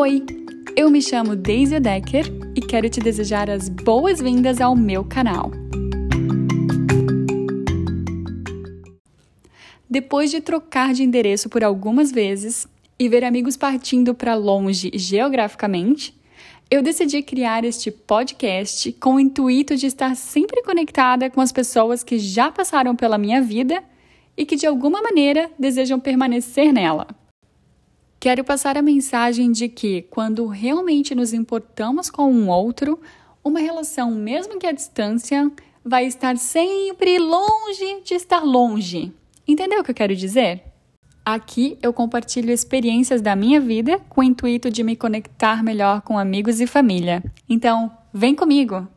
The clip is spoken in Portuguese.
Oi, eu me chamo Daisy Decker e quero te desejar as boas-vindas ao meu canal. Depois de trocar de endereço por algumas vezes e ver amigos partindo para longe geograficamente, eu decidi criar este podcast com o intuito de estar sempre conectada com as pessoas que já passaram pela minha vida e que de alguma maneira desejam permanecer nela. Quero passar a mensagem de que, quando realmente nos importamos com um outro, uma relação, mesmo que à distância, vai estar sempre longe de estar longe. Entendeu o que eu quero dizer? Aqui eu compartilho experiências da minha vida com o intuito de me conectar melhor com amigos e família. Então, vem comigo!